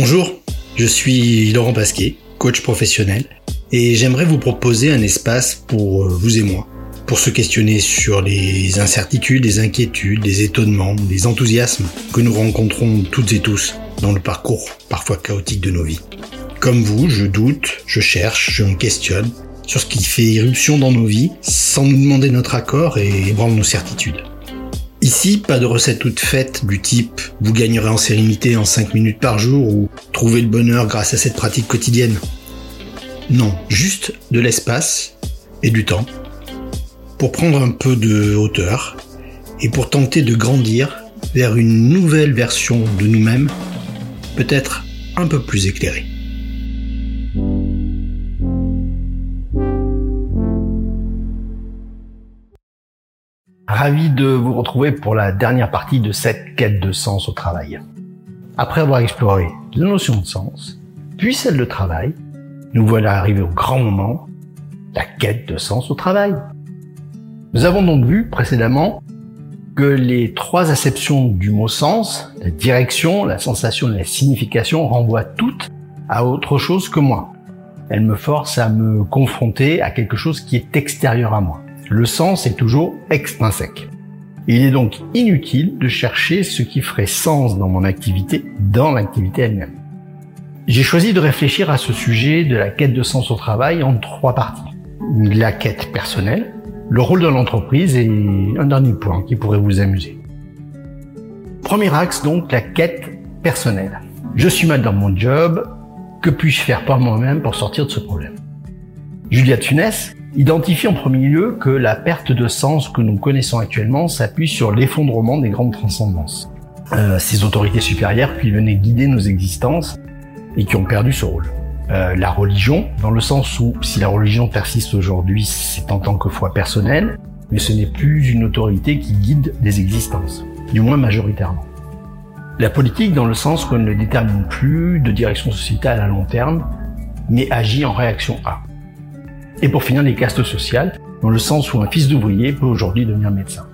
Bonjour, je suis Laurent Pasquet, coach professionnel, et j'aimerais vous proposer un espace pour euh, vous et moi, pour se questionner sur les incertitudes, les inquiétudes, les étonnements, les enthousiasmes que nous rencontrons toutes et tous dans le parcours parfois chaotique de nos vies. Comme vous, je doute, je cherche, je me questionne sur ce qui fait irruption dans nos vies sans nous demander notre accord et ébranle nos certitudes. Ici, pas de recette toute faite du type vous gagnerez en sérénité en 5 minutes par jour ou trouver le bonheur grâce à cette pratique quotidienne. Non, juste de l'espace et du temps pour prendre un peu de hauteur et pour tenter de grandir vers une nouvelle version de nous-mêmes, peut-être un peu plus éclairée. Ravi de vous retrouver pour la dernière partie de cette quête de sens au travail. Après avoir exploré la notion de sens, puis celle de travail, nous voilà arrivés au grand moment, la quête de sens au travail. Nous avons donc vu précédemment que les trois acceptions du mot sens, la direction, la sensation et la signification renvoient toutes à autre chose que moi. Elles me forcent à me confronter à quelque chose qui est extérieur à moi. Le sens est toujours extrinsèque. Il est donc inutile de chercher ce qui ferait sens dans mon activité, dans l'activité elle-même. J'ai choisi de réfléchir à ce sujet de la quête de sens au travail en trois parties. La quête personnelle, le rôle de l'entreprise et un dernier point qui pourrait vous amuser. Premier axe donc, la quête personnelle. Je suis mal dans mon job, que puis-je faire par moi-même pour sortir de ce problème? Julia Tunes identifie en premier lieu que la perte de sens que nous connaissons actuellement s'appuie sur l'effondrement des grandes transcendances. Euh, ces autorités supérieures qui venaient guider nos existences et qui ont perdu ce rôle. Euh, la religion, dans le sens où si la religion persiste aujourd'hui, c'est en tant que foi personnelle, mais ce n'est plus une autorité qui guide les existences, du moins majoritairement. La politique, dans le sens qu'on ne détermine plus de direction sociétale à long terme, mais agit en réaction à. Et pour finir, les castes sociales, dans le sens où un fils d'ouvrier peut aujourd'hui devenir médecin.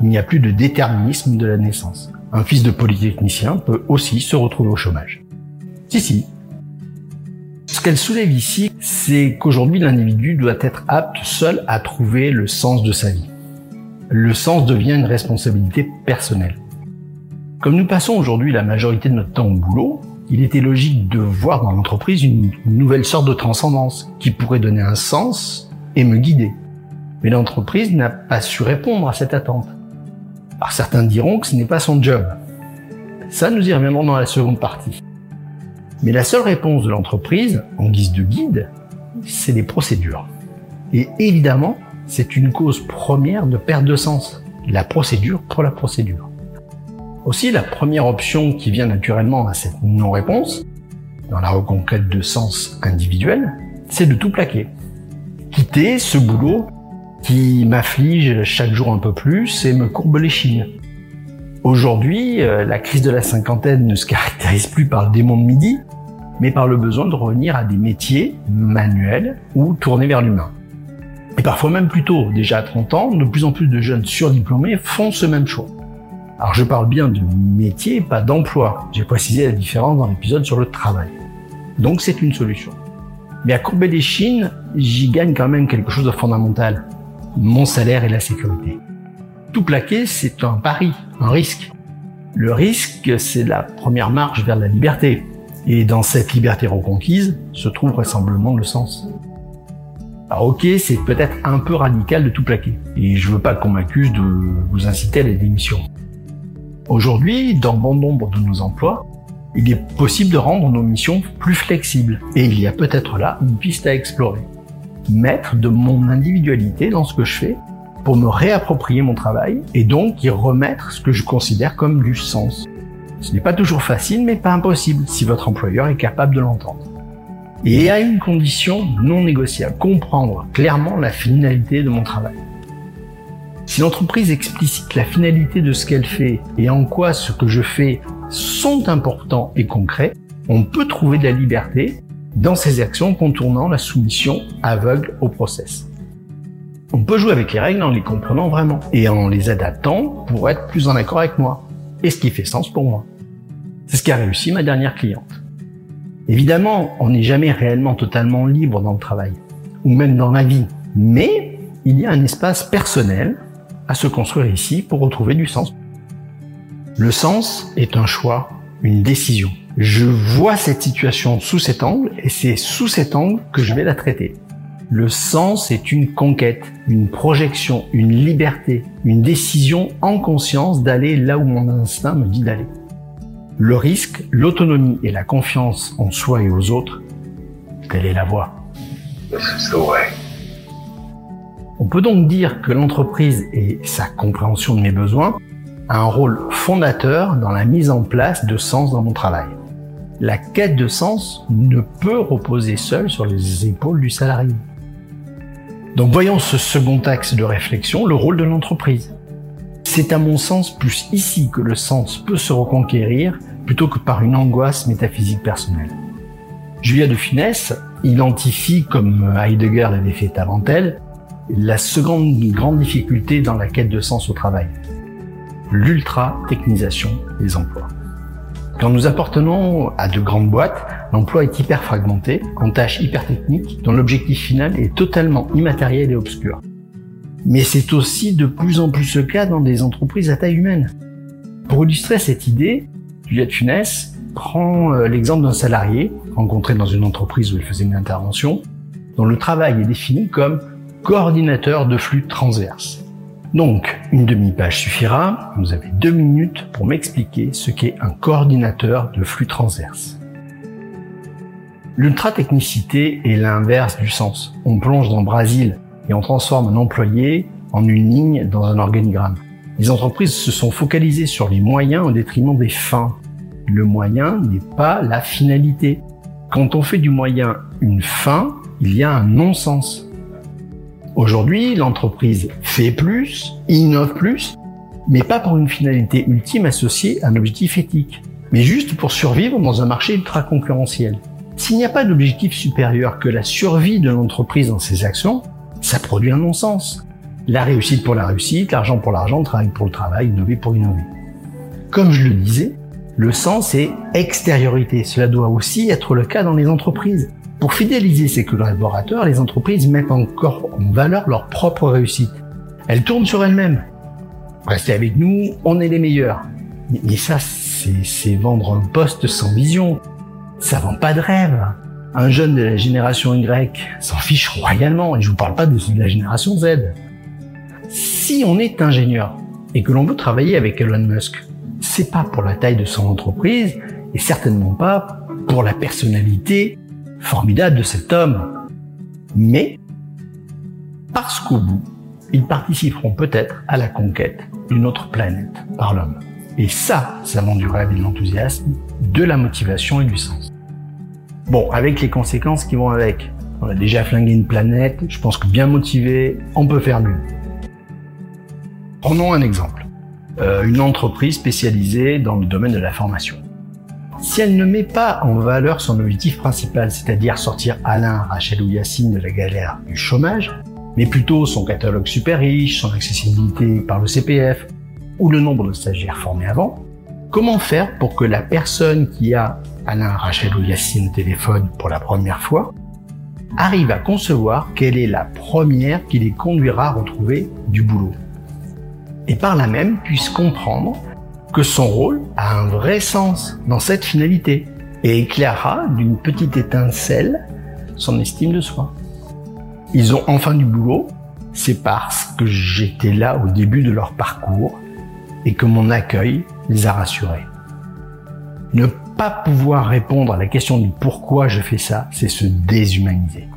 Il n'y a plus de déterminisme de la naissance. Un fils de polytechnicien peut aussi se retrouver au chômage. Si, si. Ce qu'elle soulève ici, c'est qu'aujourd'hui l'individu doit être apte seul à trouver le sens de sa vie. Le sens devient une responsabilité personnelle. Comme nous passons aujourd'hui la majorité de notre temps au boulot, il était logique de voir dans l'entreprise une nouvelle sorte de transcendance qui pourrait donner un sens et me guider. Mais l'entreprise n'a pas su répondre à cette attente. Alors certains diront que ce n'est pas son job. Ça, nous y reviendrons dans la seconde partie. Mais la seule réponse de l'entreprise, en guise de guide, c'est les procédures. Et évidemment, c'est une cause première de perte de sens. La procédure pour la procédure. Aussi, la première option qui vient naturellement à cette non-réponse, dans la reconquête de sens individuel, c'est de tout plaquer. Quitter ce boulot qui m'afflige chaque jour un peu plus et me courbe les chines. Aujourd'hui, euh, la crise de la cinquantaine ne se caractérise plus par le démon de midi, mais par le besoin de revenir à des métiers manuels ou tournés vers l'humain. Et parfois même plus tôt, déjà à 30 ans, de plus en plus de jeunes surdiplômés font ce même choix. Alors je parle bien de métier, pas d'emploi. J'ai précisé la différence dans l'épisode sur le travail. Donc c'est une solution. Mais à courber les chines, j'y gagne quand même quelque chose de fondamental. Mon salaire et la sécurité. Tout plaquer, c'est un pari, un risque. Le risque, c'est la première marche vers la liberté. Et dans cette liberté reconquise se trouve vraisemblablement le sens. Alors ok, c'est peut-être un peu radical de tout plaquer. Et je veux pas qu'on m'accuse de vous inciter à la démission. Aujourd'hui, dans bon nombre de nos emplois, il est possible de rendre nos missions plus flexibles. Et il y a peut-être là une piste à explorer. Mettre de mon individualité dans ce que je fais pour me réapproprier mon travail et donc y remettre ce que je considère comme du sens. Ce n'est pas toujours facile, mais pas impossible si votre employeur est capable de l'entendre. Et à une condition non négociable, comprendre clairement la finalité de mon travail. Si l'entreprise explicite la finalité de ce qu'elle fait et en quoi ce que je fais sont importants et concrets, on peut trouver de la liberté dans ces actions contournant la soumission aveugle au process. On peut jouer avec les règles en les comprenant vraiment et en les adaptant pour être plus en accord avec moi et ce qui fait sens pour moi. C'est ce qui a réussi ma dernière cliente. Évidemment, on n'est jamais réellement totalement libre dans le travail, ou même dans la vie. Mais il y a un espace personnel à se construire ici pour retrouver du sens. Le sens est un choix, une décision. Je vois cette situation sous cet angle et c'est sous cet angle que je vais la traiter. Le sens est une conquête, une projection, une liberté, une décision en conscience d'aller là où mon instinct me dit d'aller. Le risque, l'autonomie et la confiance en soi et aux autres, telle est la voie. On peut donc dire que l'entreprise et sa compréhension de mes besoins a un rôle fondateur dans la mise en place de sens dans mon travail. La quête de sens ne peut reposer seule sur les épaules du salarié. Donc voyons ce second axe de réflexion, le rôle de l'entreprise. C'est à mon sens plus ici que le sens peut se reconquérir plutôt que par une angoisse métaphysique personnelle. Julia de Finesse identifie, comme Heidegger l'avait fait avant elle, la seconde grande difficulté dans la quête de sens au travail, l'ultra-technisation des emplois. Quand nous appartenons à de grandes boîtes, l'emploi est hyper fragmenté, en tâches hyper techniques, dont l'objectif final est totalement immatériel et obscur. Mais c'est aussi de plus en plus le cas dans des entreprises à taille humaine. Pour illustrer cette idée, Juliette Funès prend euh, l'exemple d'un salarié rencontré dans une entreprise où il faisait une intervention, dont le travail est défini comme coordinateur de flux transverses. Donc, une demi-page suffira. Vous avez deux minutes pour m'expliquer ce qu'est un coordinateur de flux transverse. L'ultra-technicité est l'inverse du sens. On plonge dans le Brésil et on transforme un employé en une ligne dans un organigramme. Les entreprises se sont focalisées sur les moyens au détriment des fins. Le moyen n'est pas la finalité. Quand on fait du moyen une fin, il y a un non-sens. Aujourd'hui, l'entreprise fait plus, innove plus, mais pas pour une finalité ultime associée à un objectif éthique, mais juste pour survivre dans un marché ultra concurrentiel. S'il n'y a pas d'objectif supérieur que la survie de l'entreprise dans ses actions, ça produit un non-sens. La réussite pour la réussite, l'argent pour l'argent, le travail pour le travail, innover pour innover. Comme je le disais, le sens est extériorité. Cela doit aussi être le cas dans les entreprises. Pour fidéliser ses collaborateurs, les entreprises mettent encore en valeur leur propre réussite. Elles tournent sur elles-mêmes. Restez avec nous, on est les meilleurs. Mais ça, c'est vendre un poste sans vision. Ça vend pas de rêve. Un jeune de la génération Y s'en fiche royalement, et je vous parle pas de la génération Z. Si on est ingénieur et que l'on veut travailler avec Elon Musk, c'est pas pour la taille de son entreprise et certainement pas pour la personnalité formidable de cet homme. Mais parce qu'au bout, ils participeront peut-être à la conquête d'une autre planète par l'homme. Et ça, ça vend du rêve de l'enthousiasme, de la motivation et du sens. Bon, avec les conséquences qui vont avec. On a déjà flingué une planète, je pense que bien motivé, on peut faire mieux. Prenons un exemple. Euh, une entreprise spécialisée dans le domaine de la formation si elle ne met pas en valeur son objectif principal, c'est-à-dire sortir Alain, Rachel ou Yacine de la galère du chômage, mais plutôt son catalogue super riche, son accessibilité par le CPF ou le nombre de stagiaires formés avant, comment faire pour que la personne qui a Alain, Rachel ou Yacine au téléphone pour la première fois arrive à concevoir quelle est la première qui les conduira à retrouver du boulot? Et par là même puisse comprendre que son rôle a un vrai sens dans cette finalité et éclairera d'une petite étincelle son estime de soi. Ils ont enfin du boulot, c'est parce que j'étais là au début de leur parcours et que mon accueil les a rassurés. Ne pas pouvoir répondre à la question du pourquoi je fais ça, c'est se déshumaniser.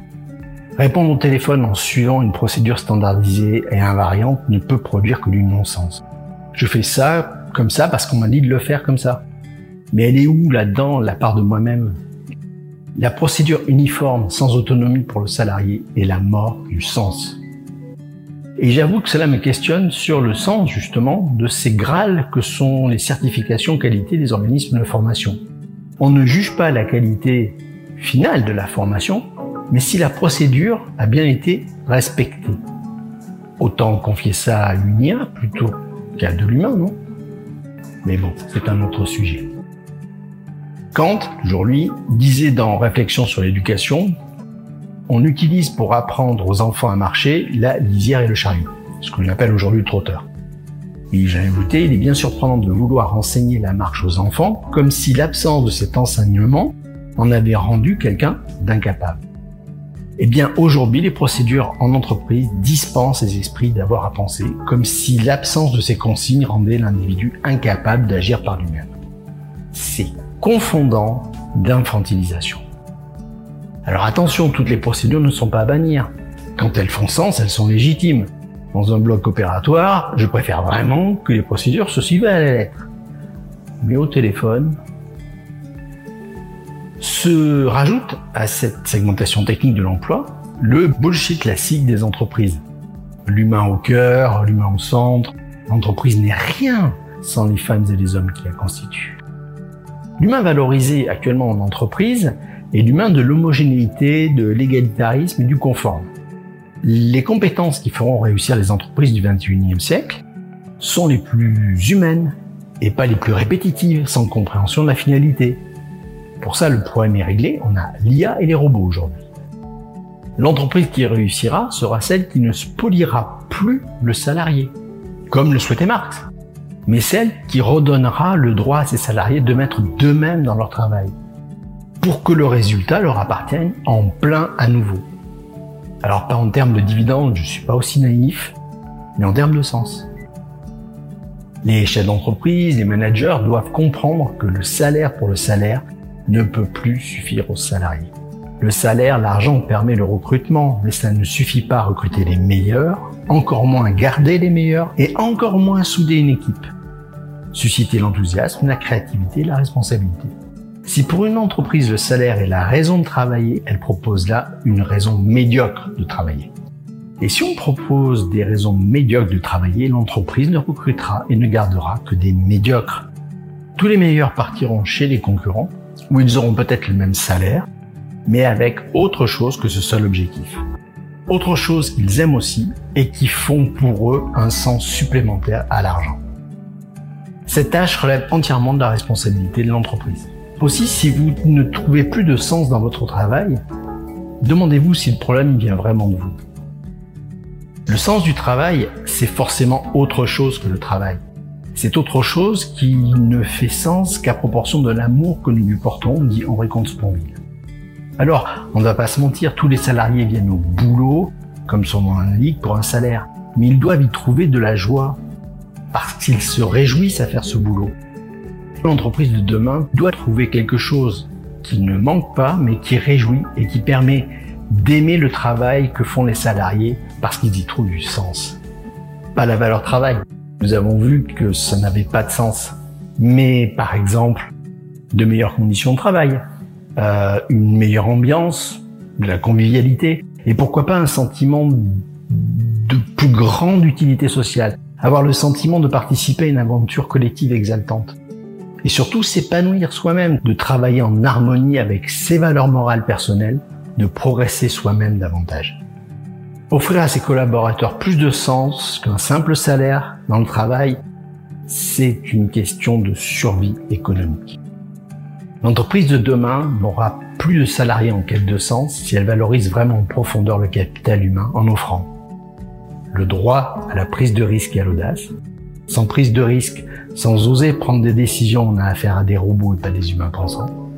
Répondre au téléphone en suivant une procédure standardisée et invariante ne peut produire que du non-sens. Je fais ça comme ça parce qu'on m'a dit de le faire comme ça. Mais elle est où là-dedans la part de moi-même? La procédure uniforme sans autonomie pour le salarié est la mort du sens. Et j'avoue que cela me questionne sur le sens justement de ces grâles que sont les certifications qualité des organismes de formation. On ne juge pas la qualité finale de la formation, mais si la procédure a bien été respectée. Autant confier ça à une plutôt qu'à de l'humain, non? Mais bon, c'est un autre sujet. Kant, toujours lui, disait dans Réflexion sur l'éducation, on utilise pour apprendre aux enfants à marcher la lisière et le chariot, ce que l'on appelle aujourd'hui le trotteur. Et j'ai ajouté, il est bien surprenant de vouloir enseigner la marche aux enfants comme si l'absence de cet enseignement en avait rendu quelqu'un d'incapable. Eh bien, aujourd'hui, les procédures en entreprise dispensent les esprits d'avoir à penser, comme si l'absence de ces consignes rendait l'individu incapable d'agir par lui-même. C'est confondant d'infantilisation. Alors attention, toutes les procédures ne sont pas à bannir. Quand elles font sens, elles sont légitimes. Dans un bloc opératoire, je préfère vraiment que les procédures se suivent à la lettre. Mais au téléphone, se rajoute à cette segmentation technique de l'emploi le bullshit classique des entreprises. L'humain au cœur, l'humain au centre. L'entreprise n'est rien sans les femmes et les hommes qui la constituent. L'humain valorisé actuellement en entreprise est l'humain de l'homogénéité, de l'égalitarisme et du conforme. Les compétences qui feront réussir les entreprises du 21e siècle sont les plus humaines et pas les plus répétitives, sans compréhension de la finalité. Pour ça, le problème est réglé, on a l'IA et les robots aujourd'hui. L'entreprise qui réussira sera celle qui ne spoliera plus le salarié, comme le souhaitait Marx, mais celle qui redonnera le droit à ses salariés de mettre d'eux-mêmes dans leur travail, pour que le résultat leur appartienne en plein à nouveau. Alors pas en termes de dividendes, je suis pas aussi naïf, mais en termes de sens. Les chefs d'entreprise, les managers doivent comprendre que le salaire pour le salaire ne peut plus suffire aux salariés. Le salaire, l'argent permet le recrutement, mais ça ne suffit pas à recruter les meilleurs, encore moins garder les meilleurs et encore moins souder une équipe. Susciter l'enthousiasme, la créativité, la responsabilité. Si pour une entreprise le salaire est la raison de travailler, elle propose là une raison médiocre de travailler. Et si on propose des raisons médiocres de travailler, l'entreprise ne recrutera et ne gardera que des médiocres. Tous les meilleurs partiront chez les concurrents, où ils auront peut-être le même salaire, mais avec autre chose que ce seul objectif. Autre chose qu'ils aiment aussi et qui font pour eux un sens supplémentaire à l'argent. Cette tâche relève entièrement de la responsabilité de l'entreprise. Aussi, si vous ne trouvez plus de sens dans votre travail, demandez-vous si le problème vient vraiment de vous. Le sens du travail, c'est forcément autre chose que le travail. C'est autre chose qui ne fait sens qu'à proportion de l'amour que nous lui portons, dit Henri Comte-Sponville. Alors, on ne va pas se mentir, tous les salariés viennent au boulot, comme son nom l'indique, pour un salaire. Mais ils doivent y trouver de la joie, parce qu'ils se réjouissent à faire ce boulot l'entreprise de demain doit trouver quelque chose qui ne manque pas, mais qui réjouit et qui permet d'aimer le travail que font les salariés parce qu'ils y trouvent du sens. Pas la valeur travail. Nous avons vu que ça n'avait pas de sens. Mais par exemple, de meilleures conditions de travail, euh, une meilleure ambiance, de la convivialité, et pourquoi pas un sentiment de plus grande utilité sociale, avoir le sentiment de participer à une aventure collective exaltante et surtout s'épanouir soi-même, de travailler en harmonie avec ses valeurs morales personnelles, de progresser soi-même davantage. Offrir à ses collaborateurs plus de sens qu'un simple salaire dans le travail, c'est une question de survie économique. L'entreprise de demain n'aura plus de salariés en quête de sens si elle valorise vraiment en profondeur le capital humain en offrant le droit à la prise de risque et à l'audace. Sans prise de risque, sans oser prendre des décisions, on a affaire à des robots et pas des humains pensants.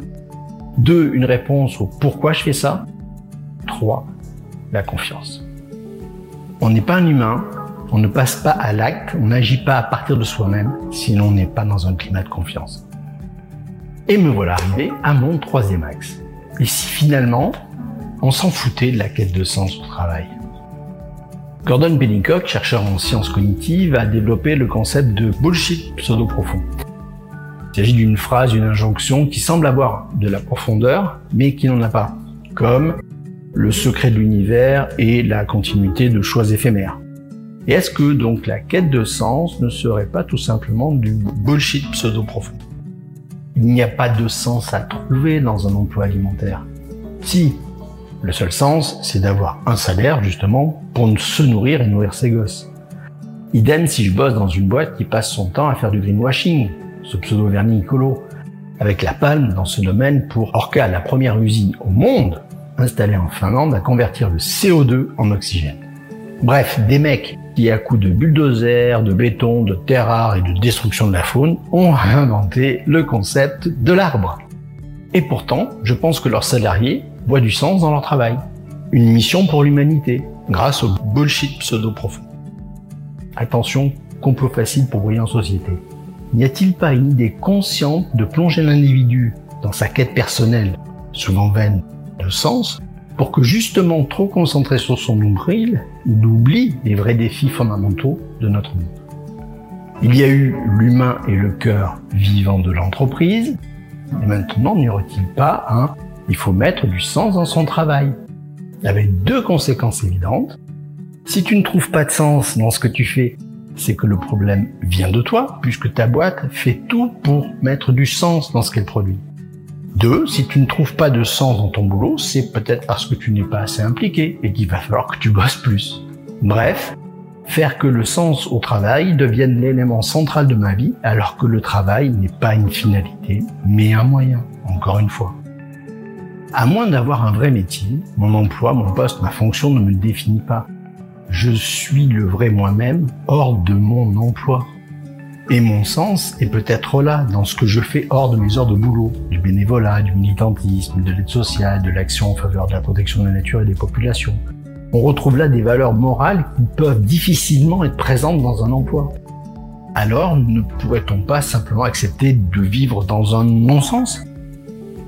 Deux, une réponse au pourquoi je fais ça. Trois, la confiance. On n'est pas un humain, on ne passe pas à l'acte, on n'agit pas à partir de soi-même si l'on n'est pas dans un climat de confiance. Et me voilà arrivé à mon troisième axe. Et si finalement, on s'en foutait de la quête de sens au travail? Gordon Pennycock, chercheur en sciences cognitives, a développé le concept de bullshit pseudo-profond. Il s'agit d'une phrase, d'une injonction qui semble avoir de la profondeur, mais qui n'en a pas, comme le secret de l'univers et la continuité de choix éphémères. Et est-ce que donc la quête de sens ne serait pas tout simplement du bullshit pseudo-profond? Il n'y a pas de sens à trouver dans un emploi alimentaire. Si, le seul sens, c'est d'avoir un salaire, justement, pour se nourrir et nourrir ses gosses. Idem si je bosse dans une boîte qui passe son temps à faire du greenwashing, ce pseudo-vernis écolo. avec la palme dans ce domaine pour Orca, la première usine au monde installée en Finlande à convertir le CO2 en oxygène. Bref, des mecs qui, à coups de bulldozer, de béton, de terre rare et de destruction de la faune, ont inventé le concept de l'arbre. Et pourtant, je pense que leurs salariés voient du sens dans leur travail. Une mission pour l'humanité, grâce au bullshit pseudo-profond. Attention, complot facile pour briller en société. N'y a-t-il pas une idée consciente de plonger l'individu dans sa quête personnelle, souvent vaine, sens, pour que justement trop concentré sur son nombril, il oublie les vrais défis fondamentaux de notre monde Il y a eu l'humain et le cœur vivant de l'entreprise, et maintenant n'y aurait-il pas un il faut mettre du sens dans son travail avec deux conséquences évidentes. Si tu ne trouves pas de sens dans ce que tu fais, c'est que le problème vient de toi, puisque ta boîte fait tout pour mettre du sens dans ce qu'elle produit. Deux, si tu ne trouves pas de sens dans ton boulot, c'est peut-être parce que tu n'es pas assez impliqué et qu'il va falloir que tu bosses plus. Bref, faire que le sens au travail devienne l'élément central de ma vie, alors que le travail n'est pas une finalité, mais un moyen, encore une fois. À moins d'avoir un vrai métier, mon emploi, mon poste, ma fonction ne me définit pas. Je suis le vrai moi-même hors de mon emploi. Et mon sens est peut-être là, dans ce que je fais hors de mes heures de boulot, du bénévolat, du militantisme, de l'aide sociale, de l'action en faveur de la protection de la nature et des populations. On retrouve là des valeurs morales qui peuvent difficilement être présentes dans un emploi. Alors, ne pourrait-on pas simplement accepter de vivre dans un non-sens?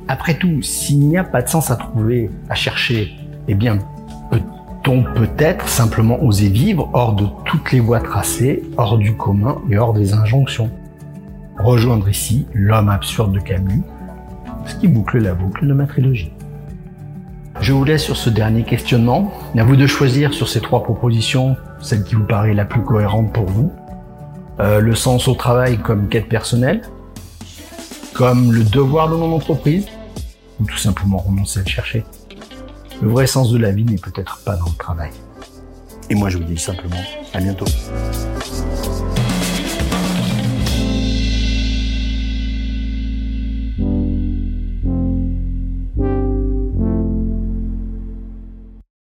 Après tout, s'il n'y a pas de sens à trouver, à chercher, eh bien, peut-on peut-être simplement oser vivre hors de toutes les voies tracées, hors du commun et hors des injonctions? Rejoindre ici l'homme absurde de Camus, ce qui boucle la boucle de ma trilogie. Je vous laisse sur ce dernier questionnement. À vous de choisir sur ces trois propositions celle qui vous paraît la plus cohérente pour vous. Euh, le sens au travail comme quête personnelle, comme le devoir de mon entreprise, ou tout simplement renoncer à le chercher. Le vrai sens de la vie n'est peut-être pas dans le travail. Et moi je vous dis simplement à bientôt.